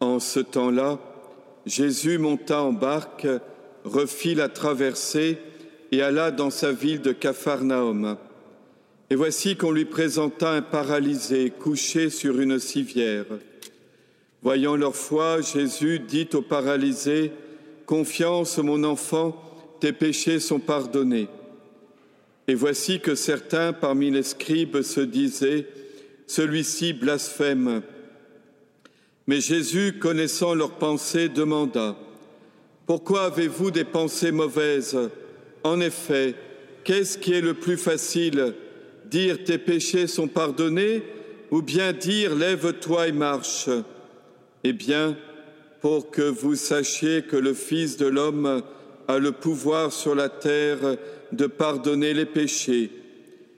En ce temps-là, Jésus monta en barque, refit la traversée et alla dans sa ville de Capharnaüm. Et voici qu'on lui présenta un paralysé couché sur une civière. Voyant leur foi, Jésus dit au paralysé, Confiance, mon enfant, tes péchés sont pardonnés. Et voici que certains parmi les scribes se disaient, Celui-ci blasphème. Mais Jésus, connaissant leurs pensées, demanda, Pourquoi avez-vous des pensées mauvaises? En effet, qu'est-ce qui est le plus facile? Dire tes péchés sont pardonnés ou bien dire lève-toi et marche? Eh bien, pour que vous sachiez que le Fils de l'homme a le pouvoir sur la terre de pardonner les péchés.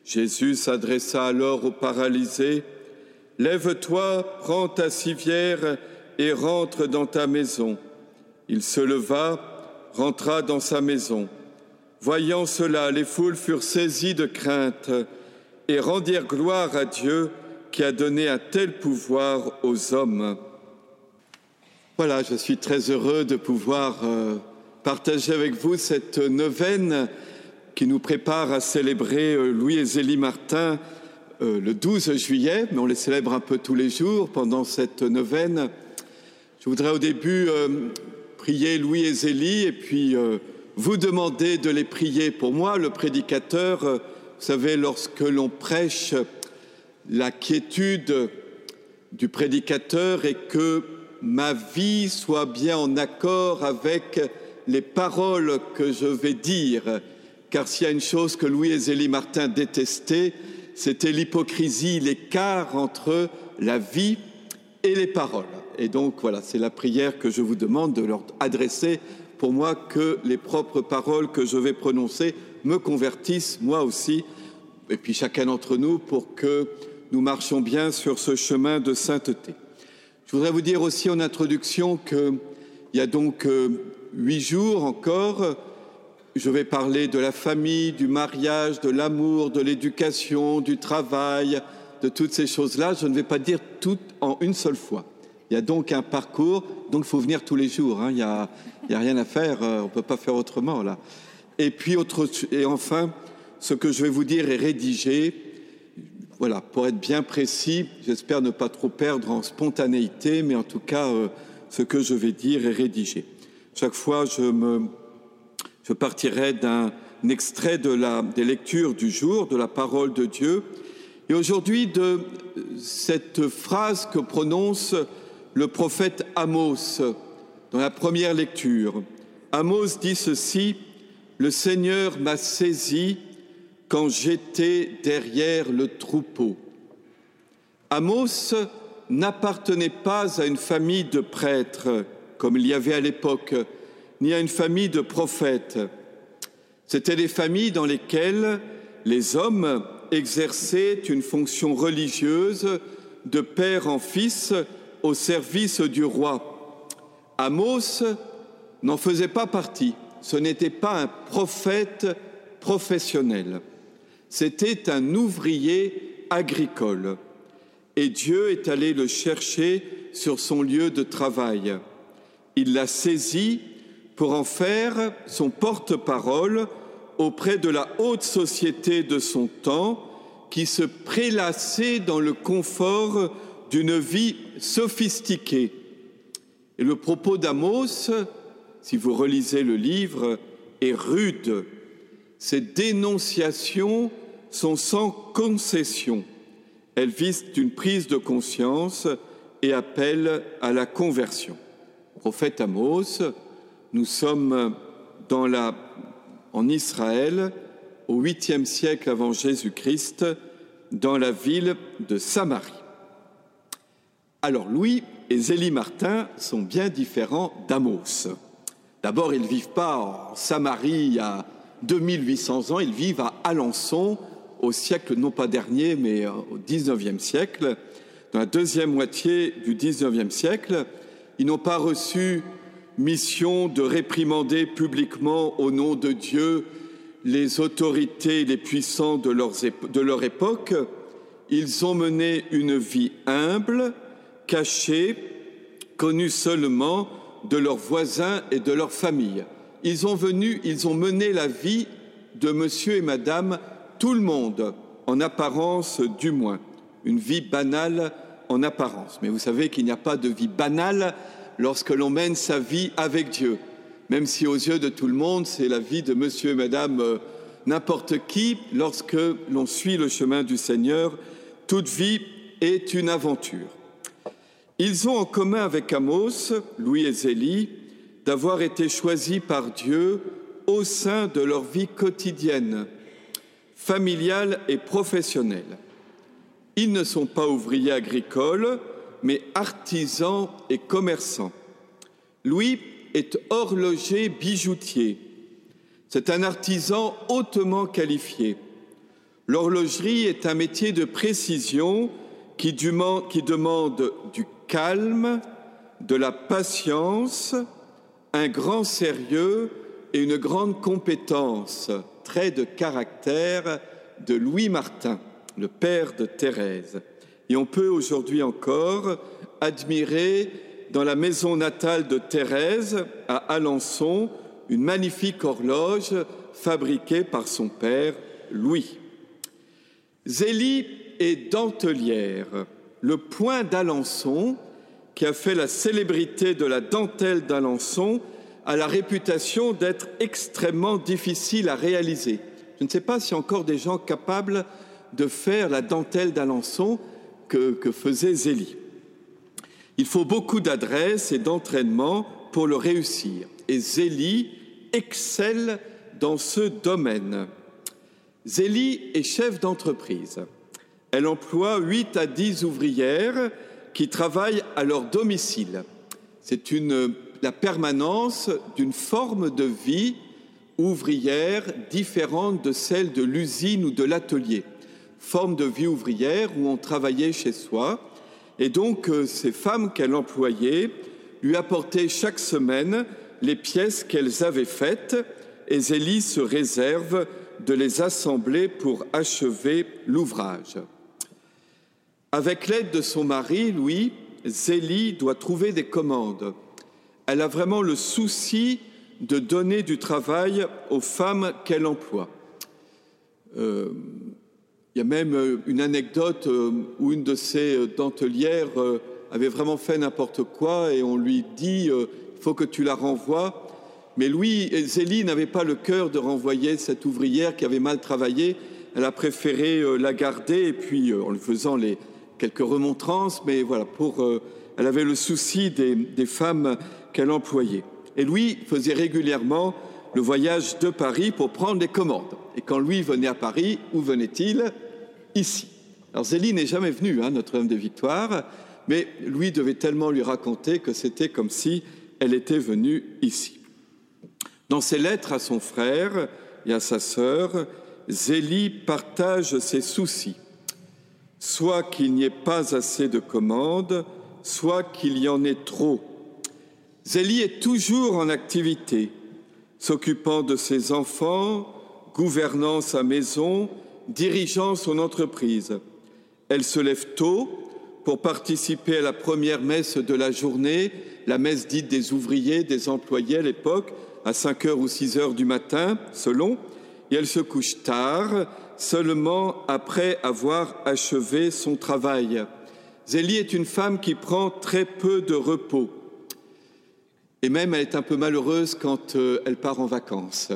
Jésus s'adressa alors au paralysé, Lève-toi, prends ta civière et rentre dans ta maison. Il se leva, rentra dans sa maison. Voyant cela, les foules furent saisies de crainte et rendirent gloire à Dieu qui a donné un tel pouvoir aux hommes. Voilà, je suis très heureux de pouvoir euh, partager avec vous cette neuvaine qui nous prépare à célébrer euh, Louis et Zélie Martin euh, le 12 juillet, mais on les célèbre un peu tous les jours pendant cette neuvaine. Je voudrais au début euh, prier Louis et Zélie et puis vous demander de les prier pour moi, le prédicateur. vous savez, lorsque l'on prêche, la quiétude du prédicateur et que ma vie soit bien en accord avec les paroles que je vais dire, car s'il y a une chose que Louis et Zélie Martin détestaient, c'était l'hypocrisie, l'écart entre la vie et les paroles. Et donc voilà, c'est la prière que je vous demande de leur adresser pour moi que les propres paroles que je vais prononcer me convertissent moi aussi, et puis chacun d'entre nous, pour que nous marchions bien sur ce chemin de sainteté. Je voudrais vous dire aussi en introduction qu'il y a donc euh, huit jours encore, je vais parler de la famille, du mariage, de l'amour, de l'éducation, du travail, de toutes ces choses-là. Je ne vais pas dire tout en une seule fois. Il y a donc un parcours, donc il faut venir tous les jours. Hein. Il n'y a, rien à faire, euh, on ne peut pas faire autrement là. Et puis, autre, et enfin, ce que je vais vous dire est rédigé. Voilà, pour être bien précis, j'espère ne pas trop perdre en spontanéité, mais en tout cas, euh, ce que je vais dire est rédigé. Chaque fois, je, me, je partirai d'un extrait des lectures du jour, de la parole de Dieu, et aujourd'hui de cette phrase que prononce le prophète Amos dans la première lecture. Amos dit ceci, Le Seigneur m'a saisi quand j'étais derrière le troupeau. Amos n'appartenait pas à une famille de prêtres, comme il y avait à l'époque, ni à une famille de prophètes. C'étaient des familles dans lesquelles les hommes exerçaient une fonction religieuse de père en fils au service du roi. Amos n'en faisait pas partie. Ce n'était pas un prophète professionnel. C'était un ouvrier agricole. Et Dieu est allé le chercher sur son lieu de travail. Il l'a saisi pour en faire son porte-parole auprès de la haute société de son temps qui se prélassait dans le confort d'une vie sophistiquée. Et le propos d'Amos, si vous relisez le livre, est rude. Ces dénonciations sont sans concession. Elles visent une prise de conscience et appellent à la conversion. Prophète Amos, nous sommes dans la, en Israël au 8e siècle avant Jésus-Christ, dans la ville de Samarie. Alors Louis et Zélie Martin sont bien différents d'Amos. D'abord, ils ne vivent pas en Samarie a 2800 ans, ils vivent à Alençon, au siècle non pas dernier, mais euh, au XIXe siècle, dans la deuxième moitié du XIXe siècle. Ils n'ont pas reçu mission de réprimander publiquement au nom de Dieu les autorités les puissants de, leur époque. Ils ont mené une vie humble, cachée, connus seulement de leurs voisins et de leur famille. Ils ont mené la vie de monsieur et madame tout le monde, en apparence du moins, une vie banale en apparence. Mais vous savez qu'il n'y a pas de vie banale lorsque l'on mène sa vie avec Dieu, même si aux yeux de tout le monde, c'est la vie de monsieur et madame euh, n'importe qui, lorsque l'on suit le chemin du Seigneur, toute vie est une aventure. Ils ont en commun avec Amos, Louis et Zélie, d'avoir été choisis par Dieu au sein de leur vie quotidienne, familiale et professionnelle. Ils ne sont pas ouvriers agricoles, mais artisans et commerçants. Louis est horloger bijoutier. C'est un artisan hautement qualifié. L'horlogerie est un métier de précision qui, demande du calme, de la patience, un grand sérieux et une grande compétence, trait de caractère de Louis Martin, le père de Thérèse. Et on peut aujourd'hui encore admirer dans la maison natale de Thérèse, à Alençon, une magnifique horloge fabriquée par son père Louis. Zélie est dentelière. Le point d'Alençon, qui a fait la célébrité de la dentelle d'Alençon, a la réputation d'être extrêmement difficile à réaliser. Je ne sais pas si encore des gens capables de faire la dentelle d'Alençon que, faisait Zélie. Il faut beaucoup d'adresse et d'entraînement pour le réussir. Et Zélie excelle dans ce domaine. Zélie est chef d'entreprise. Elle emploie 8 à 10 ouvrières qui travaillent à leur domicile. C'est la permanence d'une forme de vie ouvrière différente de celle de l'usine ou de l'atelier. Forme de vie ouvrière où on travaillait chez soi. Et donc, euh, ces femmes qu'elle employait lui apportaient chaque semaine les pièces qu'elles avaient faites et Zélie se réserve de les assembler pour achever l'ouvrage. Avec l'aide de son mari, Louis, Zélie doit trouver des commandes. Elle a vraiment le souci de donner du travail aux femmes qu'elle emploie. Euh, il y a même euh, une anecdote euh, où une de ses dentelières avait vraiment fait n'importe quoi et on lui dit il faut que tu la renvoies. Mais Louis Zélie n'avaient pas le cœur de renvoyer cette ouvrière qui avait mal travaillé. Elle a préféré la garder et puis en lui faisant les, quelques remontrances, mais voilà, pour, elle avait le souci des, des femmes qu'elle employait. Et Louis faisait régulièrement le voyage de Paris pour prendre les commandes. Et quand Louis venait à Paris, où venait-il? Ici. Alors Zélie n'est jamais venue, hein, notre homme de victoire, mais Louis devait tellement lui raconter que c'était comme si elle était venue ici. Dans ses lettres à son frère et à sa sœur, Zélie partage ses soucis, soit qu'il n'y ait pas assez de commandes, soit qu'il y en ait trop Zélie est toujours en activité, s'occupant de ses enfants, gouvernant sa maison, dirigeant son entreprise. Elle se lève tôt pour participer à la première messe de la journée, la messe dite des ouvriers, des employés à l'époque, à 5 heures ou 6 heures du matin, selon, et elle se couche tard, seulement après avoir achevé son travail. Zélie est une femme qui prend très peu de repos. Et même, elle est un peu malheureuse quand euh, elle part en vacances.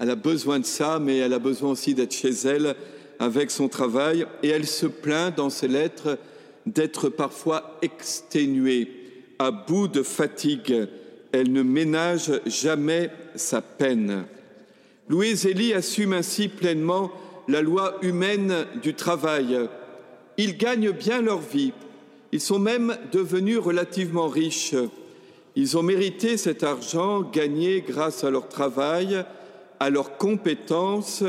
Elle a besoin de ça, mais elle a besoin aussi d'être chez elle avec son travail. Et elle se plaint dans ses lettres d'être parfois exténuée, à bout de fatigue. Elle ne ménage jamais sa peine. Louise Elie assume ainsi pleinement la loi humaine du travail. Ils gagnent bien leur vie. Ils sont même devenus relativement riches. Ils ont mérité cet argent gagné grâce à leur travail, à leurs compétences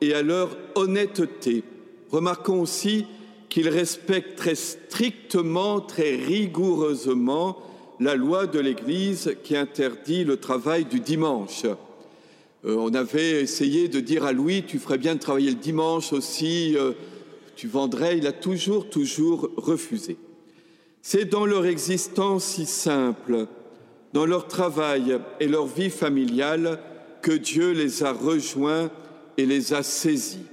et à leur honnêteté. Remarquons aussi qu'ils respectent très strictement, très rigoureusement la loi de l'Église qui interdit le travail du dimanche. Euh, on avait essayé de dire à Louis, tu ferais bien de travailler le dimanche aussi, euh, tu vendrais, il a toujours, toujours refusé. C'est dans leur existence si simple, dans leur travail et leur vie familiale, que Dieu les a rejoints et les a saisis.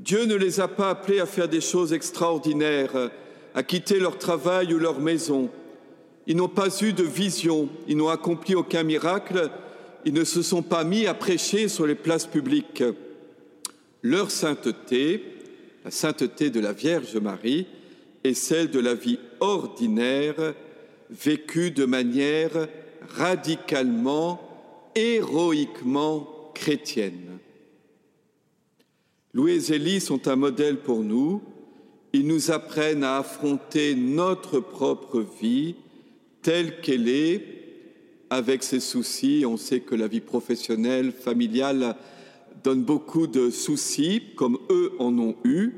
Dieu ne les a pas appelés à faire des choses extraordinaires, à quitter leur travail ou leur maison. Ils n'ont pas eu de vision, ils n'ont accompli aucun miracle, ils ne se sont pas mis à prêcher sur les places publiques. Leur sainteté, la sainteté de la Vierge Marie, est celle de la vie ordinaire, vécue de manière radicalement héroïquement chrétienne. Louis et Zélie sont un modèle pour nous. Ils nous apprennent à affronter notre propre vie telle qu'elle est, avec ses soucis. On sait que la vie professionnelle, familiale donne beaucoup de soucis, comme eux en ont eu,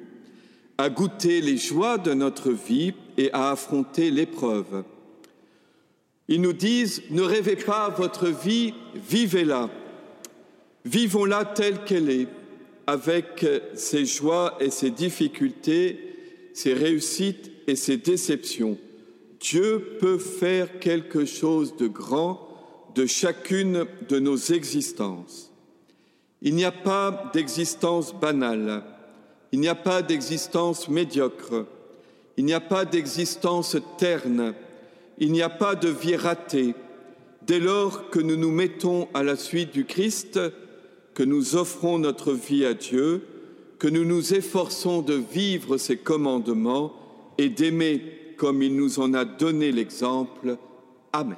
à goûter les joies de notre vie et à affronter l'épreuve. Ils nous disent, ne rêvez pas votre vie, vivez-la. Vivons-la telle qu'elle est, avec ses joies et ses difficultés, ses réussites et ses déceptions. Dieu peut faire quelque chose de grand de chacune de nos existences. Il n'y a pas d'existence banale, il n'y a pas d'existence médiocre, il n'y a pas d'existence terne, il n'y a pas de vie ratée dès lors que nous nous mettons à la suite du Christ, que nous offrons notre vie à Dieu, que nous nous efforçons de vivre ses commandements et d'aimer comme il nous en a donné l'exemple. Amen.